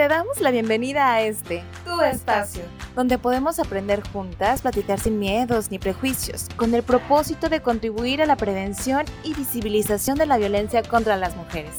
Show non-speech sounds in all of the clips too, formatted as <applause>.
Te damos la bienvenida a este, tu espacio, donde podemos aprender juntas, platicar sin miedos ni prejuicios, con el propósito de contribuir a la prevención y visibilización de la violencia contra las mujeres.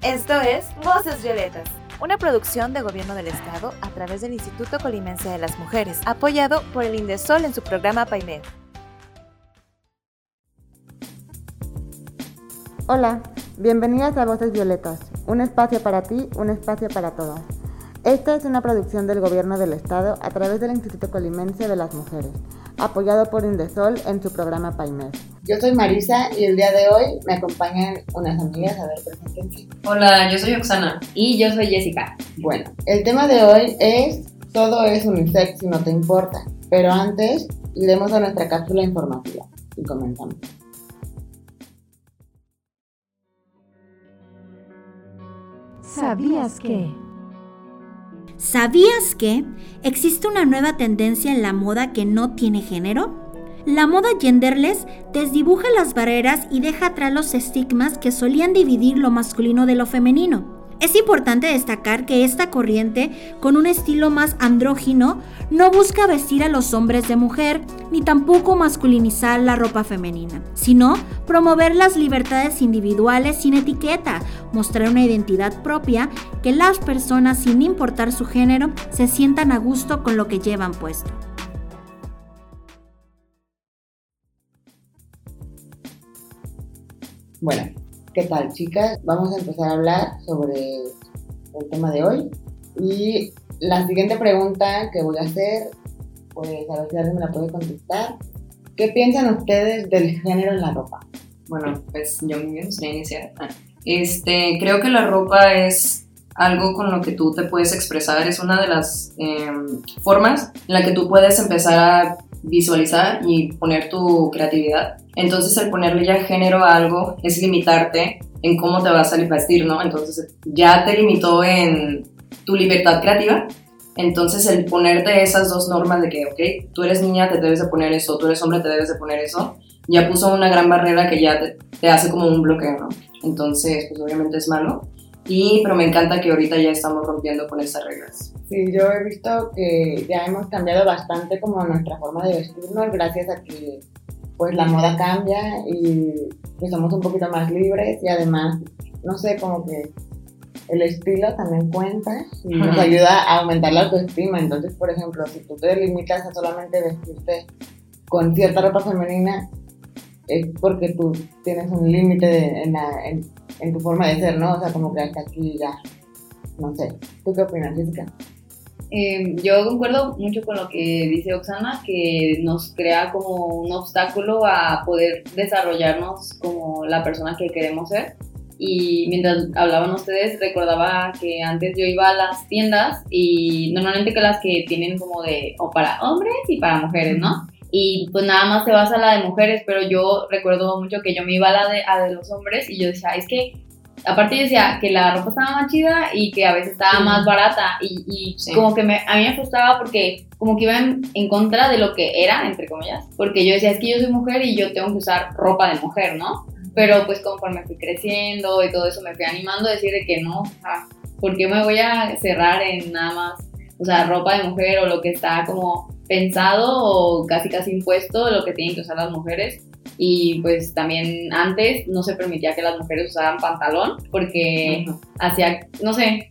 Esto es Voces Violetas, una producción de Gobierno del Estado a través del Instituto Colimense de las Mujeres, apoyado por el Indesol en su programa PAIMED. Hola, bienvenidas a Voces Violetas, un espacio para ti, un espacio para todas. Esta es una producción del Gobierno del Estado a través del Instituto Colimense de las Mujeres, apoyado por Indesol en su programa PAIMED. Yo soy Marisa y el día de hoy me acompañan unas amigas. A ver, preséntense. Hola, yo soy Oxana. Y yo soy Jessica. Bueno, el tema de hoy es Todo es unisex si no te importa. Pero antes, iremos a nuestra cápsula informativa y comenzamos. ¿Sabías que? ¿Sabías que existe una nueva tendencia en la moda que no tiene género? La moda genderless desdibuja las barreras y deja atrás los estigmas que solían dividir lo masculino de lo femenino. Es importante destacar que esta corriente, con un estilo más andrógino, no busca vestir a los hombres de mujer, ni tampoco masculinizar la ropa femenina, sino promover las libertades individuales sin etiqueta, mostrar una identidad propia, que las personas, sin importar su género, se sientan a gusto con lo que llevan puesto. Bueno, ¿qué tal chicas? Vamos a empezar a hablar sobre el tema de hoy. Y la siguiente pregunta que voy a hacer, pues a ver si alguien me la puede contestar. ¿Qué piensan ustedes del género en la ropa? Bueno, pues yo me gustaría iniciar. Ah, Este, creo que la ropa es algo con lo que tú te puedes expresar, es una de las em, formas en la que tú puedes empezar a visualizar y poner tu creatividad. Entonces el ponerle ya género a algo es limitarte en cómo te vas a vestir, ¿no? Entonces ya te limitó en tu libertad creativa. Entonces el ponerte esas dos normas de que, ok, tú eres niña, te debes de poner eso, tú eres hombre, te debes de poner eso, ya puso una gran barrera que ya te, te hace como un bloqueo, ¿no? Entonces, pues obviamente es malo. Y, pero me encanta que ahorita ya estamos rompiendo con estas reglas. Sí, yo he visto que ya hemos cambiado bastante como nuestra forma de vestirnos gracias a que pues la moda cambia y que somos un poquito más libres y además, no sé, como que el estilo también cuenta y nos ayuda a aumentar la autoestima. Entonces, por ejemplo, si tú te limitas a solamente vestirte con cierta ropa femenina, es porque tú tienes un límite en, en, en tu forma de ser, ¿no? O sea, como que hasta aquí ya, no sé. ¿Tú qué opinas, Jessica? Eh, yo concuerdo mucho con lo que dice Oxana, que nos crea como un obstáculo a poder desarrollarnos como la persona que queremos ser. Y mientras hablaban ustedes, recordaba que antes yo iba a las tiendas y normalmente que las que tienen como de o para hombres y para mujeres, ¿no? Y pues nada más te vas a la de mujeres, pero yo recuerdo mucho que yo me iba a la de, a de los hombres y yo decía, es que aparte yo decía que la ropa estaba más chida y que a veces estaba Sí. más barata y, y Sí. como que me, a mí me frustraba porque como que iba en, en contra de lo que era, entre comillas, porque yo decía, es que yo soy mujer y yo tengo que usar ropa de mujer, ¿no? Pero pues conforme fui creciendo y todo eso me fui animando a decir de que no, o sea, ¿por qué me voy a cerrar en nada más, o sea, ropa de mujer o lo que está como pensado o casi casi impuesto, lo que tienen que usar las mujeres? Y pues también antes no se permitía que las mujeres usaran pantalón porque hacía, no sé,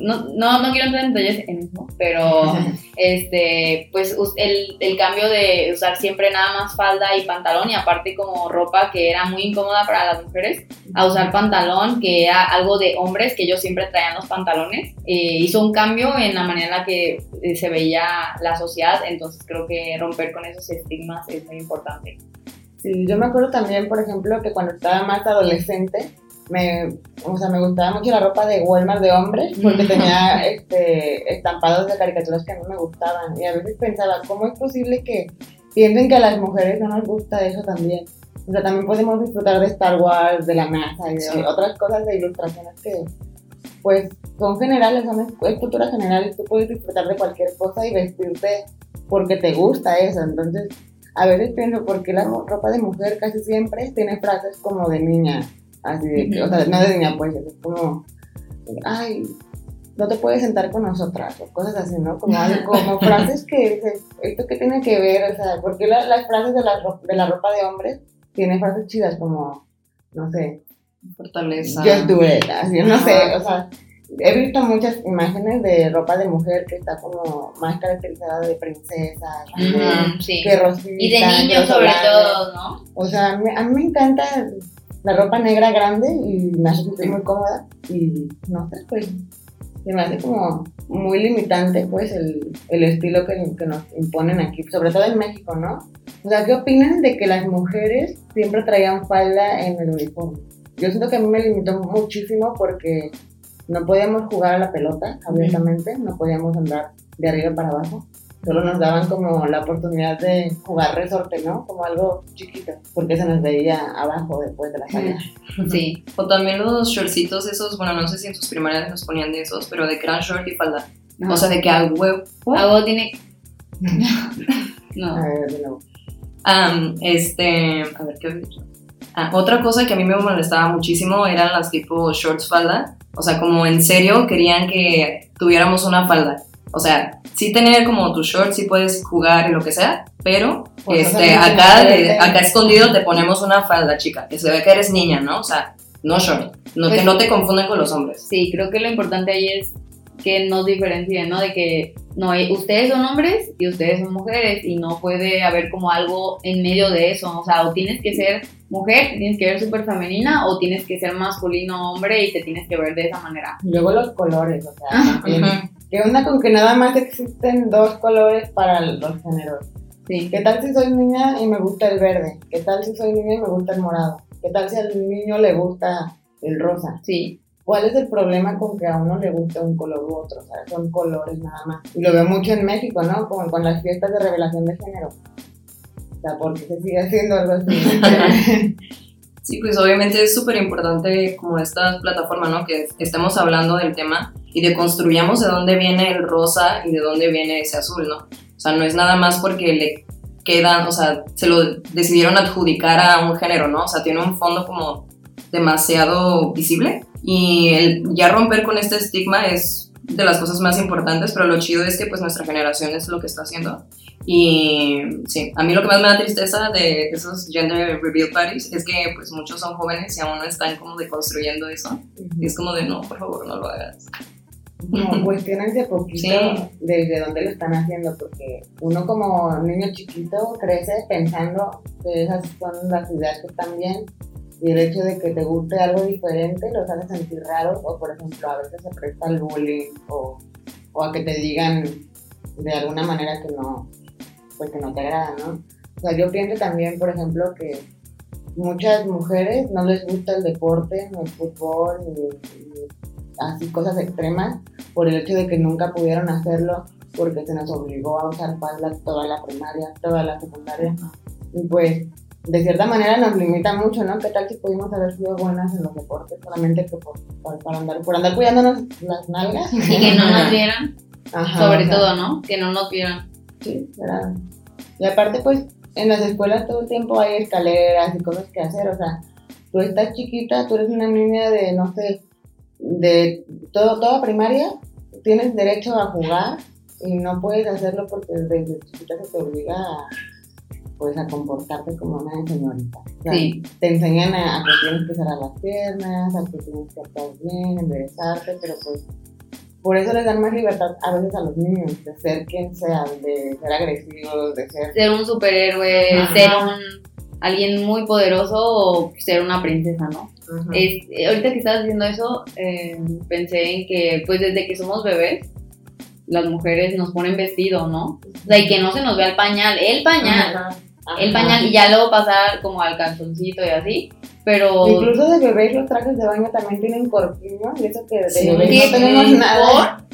no, no, no quiero entrar en detalles en eso, pero <laughs> este, pues el, el cambio de usar siempre nada más falda y pantalón y aparte como ropa que era muy incómoda para las mujeres, a usar pantalón que era algo de hombres que ellos siempre traían los pantalones, eh, hizo un cambio en la manera en la que eh, se veía la sociedad, entonces creo que romper con esos estigmas es muy importante. Sí, yo me acuerdo también, por ejemplo, que cuando estaba más adolescente, me, o sea, me gustaba mucho la ropa de Walmart de hombres porque tenía este, estampados de caricaturas que mí me gustaban. Y a veces pensaba, ¿cómo es posible que piensen que a las mujeres no nos gusta eso también? O sea, también podemos disfrutar de Star Wars, de la NASA y de Sí. otras cosas de ilustraciones que, pues, son generales, son es cultura general y tú puedes disfrutar de cualquier cosa y vestirte porque te gusta eso. Entonces, a veces pienso, ¿por qué la ropa de mujer casi siempre tiene frases como de niña? Así de que, o sea, no de niña, pues, es como, ay, no te puedes sentar con nosotras, o cosas así, ¿no? Como, <laughs> como frases que dices, ¿esto qué tiene que ver? O sea, ¿por qué la- las frases de la, de la ropa de hombres tienen frases chidas como, no sé, Fortaleza. do it, así, no sé, o sea, he visto muchas imágenes de ropa de mujer que está como más caracterizada de princesa, sí. que rosita, Y de niños sobre todo, ¿no? O sea, a mí, a mí me encanta la ropa negra grande y me hace sentir muy cómoda y no sé, pues se me hace como muy limitante pues el, el estilo que, que nos imponen aquí, sobre todo en México, ¿no? O sea, ¿qué opinan de que las mujeres siempre traían falda en el uniforme? Yo siento que a mí me limitó muchísimo porque no podíamos jugar a la pelota abiertamente, no podíamos andar de arriba para abajo. Solo nos daban como la oportunidad de jugar resorte, ¿no? Como algo chiquito, porque se nos veía abajo después de la falda. Sí. O también los shortcitos esos, bueno, no sé si en sus primarias nos ponían de esos, pero de eran short y falda. O sea, de que a huevo. Algo tiene. <laughs> no. A ver, de nuevo. Am, este, a ver, ¿qué había dicho? Ah, otra cosa que a mí me molestaba muchísimo eran las tipo shorts falda. O sea, como en serio querían que tuviéramos una falda. O sea, sí tener como tus shorts, sí puedes jugar y lo que sea, pero Pues, este, acá, de- acá escondido te ponemos una falda, chica, que se ve que eres niña, ¿no? O sea, no short. No, Pues- que no te confundan con los hombres. Sí, creo que lo importante ahí es que nos diferencien, ¿no? De que no, ustedes son hombres y ustedes son mujeres y no puede haber como algo en medio de eso. O sea, o tienes que ser mujer, tienes que ver súper femenina o tienes que ser masculino hombre y te tienes que ver de esa manera. Luego los colores, o sea, también. ¿Qué onda con que nada más existen dos colores para los géneros? Sí. ¿Qué tal si soy niña y me gusta el verde? ¿Qué tal si soy niña y me gusta el morado? ¿Qué tal si al niño le gusta el rosa? Sí, ¿Cuál es el problema con que a uno le gusta un color u otro? O sea, son colores nada más. Y lo veo mucho en México, ¿no? Como con las fiestas de revelación de género. O sea, ¿por qué se sigue haciendo algo así? <laughs> Sí, pues obviamente es súper importante como esta plataforma, ¿no? Que estemos hablando del tema y de construyamos de dónde viene el rosa y de dónde viene ese azul, ¿no? O sea, no es nada más porque le quedan, o sea, se lo decidieron adjudicar a un género, ¿no? O sea, tiene un fondo como demasiado visible y el ya romper con este estigma es de las cosas más importantes, pero lo chido es que pues nuestra generación es lo que está haciendo. Y sí, a mí lo que más me da tristeza de esos gender reveal parties es que pues muchos son jóvenes y aún no están como deconstruyendo eso. Y es como de no, por favor, no lo hagas. No, <laughs> cuestionense poquito Sí. desde dónde lo están haciendo, porque uno como niño chiquito crece pensando que esas son las ideas que están bien, y el hecho de que te guste algo diferente los hace sentir raros, o por ejemplo, a veces se presta al bullying, o, o a que te digan de alguna manera que no, pues que no te agrada, ¿no? O sea, yo pienso también, por ejemplo, que muchas mujeres no les gusta el deporte, ni el fútbol, ni, ni así cosas extremas, por el hecho de que nunca pudieron hacerlo porque se nos obligó a usar falda toda la primaria, toda la secundaria. Y pues, de cierta manera nos limita mucho, ¿no? ¿Qué tal si pudimos haber sido buenas en los deportes solamente que por, por- para andar, por andar cuidándonos las nalgas? y que no nos vieran, Ajá, sobre sea, todo, ¿no? Que no nos vieran. Sí, ¿verdad? Y aparte, pues, en las escuelas todo el tiempo hay escaleras y cosas que hacer, o sea, tú estás chiquita, tú eres una niña de, no sé, de todo, toda primaria, tienes derecho a jugar y no puedes hacerlo porque desde chiquita se te obliga a, pues, a comportarte como una señorita. O sea, Sí. Te enseñan a, a que tienes que cerrar las piernas, a que tienes que estar bien, enderezarte, pero pues por eso les dan más libertad a veces a los niños, de ser quien sea, de ser agresivos, de ser... Ser un superhéroe, Ajá. ser un alguien muy poderoso o ser una princesa, ¿no? Es- eh, ahorita que estabas diciendo eso, eh, pensé en que, pues desde que somos bebés, las mujeres nos ponen vestido, ¿no? O sea, y que no se nos vea el pañal, el pañal, Ajá. el pañal, y ya luego pasar como al calzoncito y así, pero... Incluso de bebés los trajes de baño también tienen corpiño y eso que de Sí. bebés no tenemos ¿Por? nada.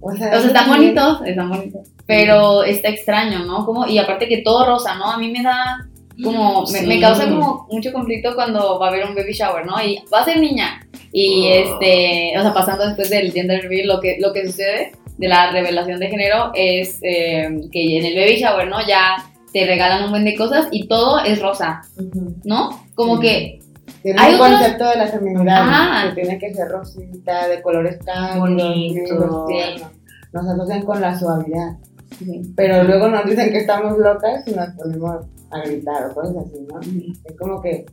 O sea, O sea, están bonitos, están bonitos, pero está extraño, ¿no? Como, y aparte que todo rosa, ¿no? A mí me da como, me, Sí. me causa como mucho conflicto cuando va a haber un baby shower, ¿no? Y va a ser niña. Y Oh. este, o sea, pasando después del gender reveal, lo que, lo que sucede de la revelación de género es eh, que en el baby shower, ¿no? Ya te regalan un buen de cosas y todo es rosa. ¿no? Como que Tiene Hay un otros- concepto de la feminidad que tiene que ser rosita, de colores cálidos, Bonito. vivos, sí, no- Nos asocian con la suavidad. Sí. Pero luego nos dicen que estamos locas y nos ponemos a gritar o cosas así, ¿no? Es como que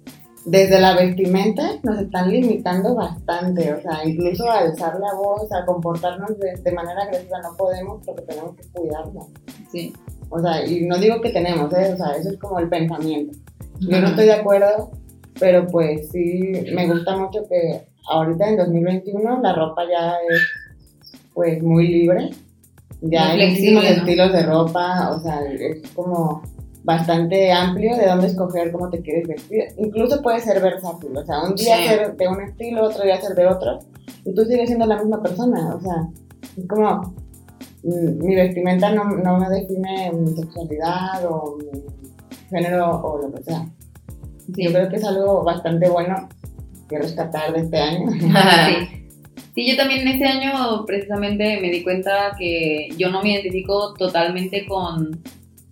desde la vestimenta nos están limitando bastante, o sea, incluso a alzar la voz, a comportarnos de, de manera agresiva no podemos porque tenemos que cuidarnos. Sí. O sea, y no digo que tenemos, ¿eh? o sea, eso es como el pensamiento. Yo no estoy de acuerdo, pero pues sí, me gusta mucho que ahorita en 2021 la ropa ya es pues muy libre. Ya hay muchísimos estilos de ropa, o sea, es como bastante amplio de dónde escoger cómo te quieres vestir. Incluso puede ser versátil, o sea, un día Sí. ser de un estilo, otro día ser de otro, y tú sigues siendo la misma persona, o sea, es como mm, mi vestimenta no, no me define mi sexualidad o mi género o lo que sea. Sí. Yo creo que es algo bastante bueno que rescatar de este año. <laughs> Sí. Sí, yo también este año precisamente me di cuenta que yo no me identifico totalmente con,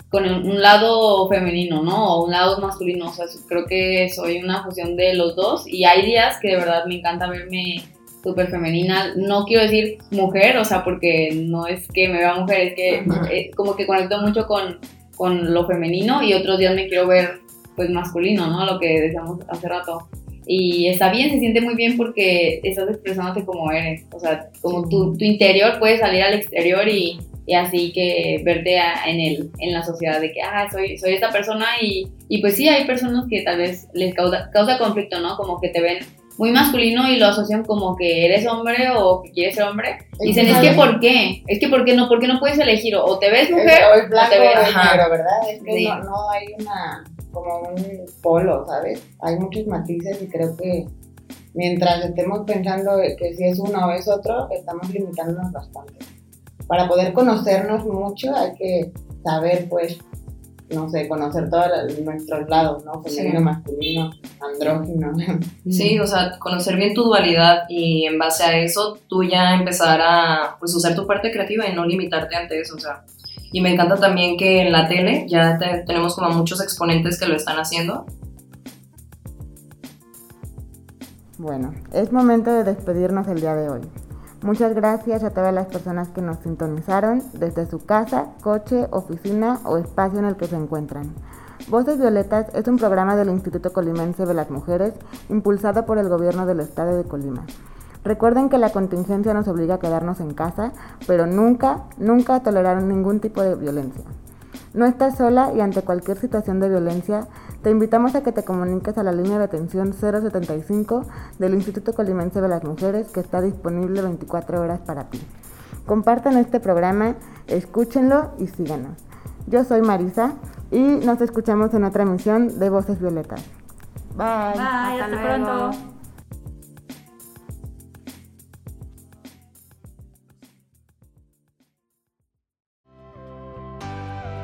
con un lado femenino, ¿no? O un lado masculino. O sea, creo que soy una fusión de los dos y hay días que de verdad me encanta verme súper femenina. No quiero decir mujer, o sea, porque no es que me vea mujer, es que Ajá. eh, como que conecto mucho con, con lo femenino y otros días me quiero ver pues masculino, ¿no? Lo que decíamos hace rato. Y está bien, se siente muy bien porque estás expresándote como eres. O sea, como tu, tu interior puede salir al exterior y, y así que verte a- en, el, en la sociedad de que, ah, soy, soy esta persona y, y pues sí, hay personas que tal vez les causa, causa conflicto, ¿no? Como que te ven muy masculino y lo asocian como que eres hombre o que quieres ser hombre. Y dicen, es que ¿por qué? Es que ¿por qué no? ¿Por qué no puedes elegir? O te ves mujer o es blanco te o ves- es Ajá. negro, ¿verdad? Es que Sí. no, no hay una, como un polo, ¿sabes? Hay muchos matices y creo que mientras estemos pensando que si es uno o es otro, estamos limitándonos bastante. Para poder conocernos mucho hay que saber, pues, no sé, conocer todos nuestros lados, ¿no? Femenino, Sí. masculino, andrógino. Sí, o sea, conocer bien tu dualidad y en base a eso tú ya empezar a pues usar tu parte creativa y no limitarte ante eso, o sea. Y me encanta también que en la tele ya te- tenemos como muchos exponentes que lo están haciendo. Bueno, es momento de despedirnos el día de hoy. Muchas gracias a todas las personas que nos sintonizaron desde su casa, coche, oficina o espacio en el que se encuentran. Voces Violetas es un programa del Instituto Colimense de las Mujeres impulsado por el gobierno del estado de Colima. Recuerden que la contingencia nos obliga a quedarnos en casa, pero nunca, nunca a tolerar ningún tipo de violencia. No estás sola y ante cualquier situación de violencia, te invitamos a que te comuniques a la línea de atención 075 del Instituto Colimense de las Mujeres que está disponible 24 horas para ti. Compartan este programa, escúchenlo y síganos. Yo soy Marisa y nos escuchamos en otra emisión de Voces Violetas. Bye. Bye, hasta, pronto.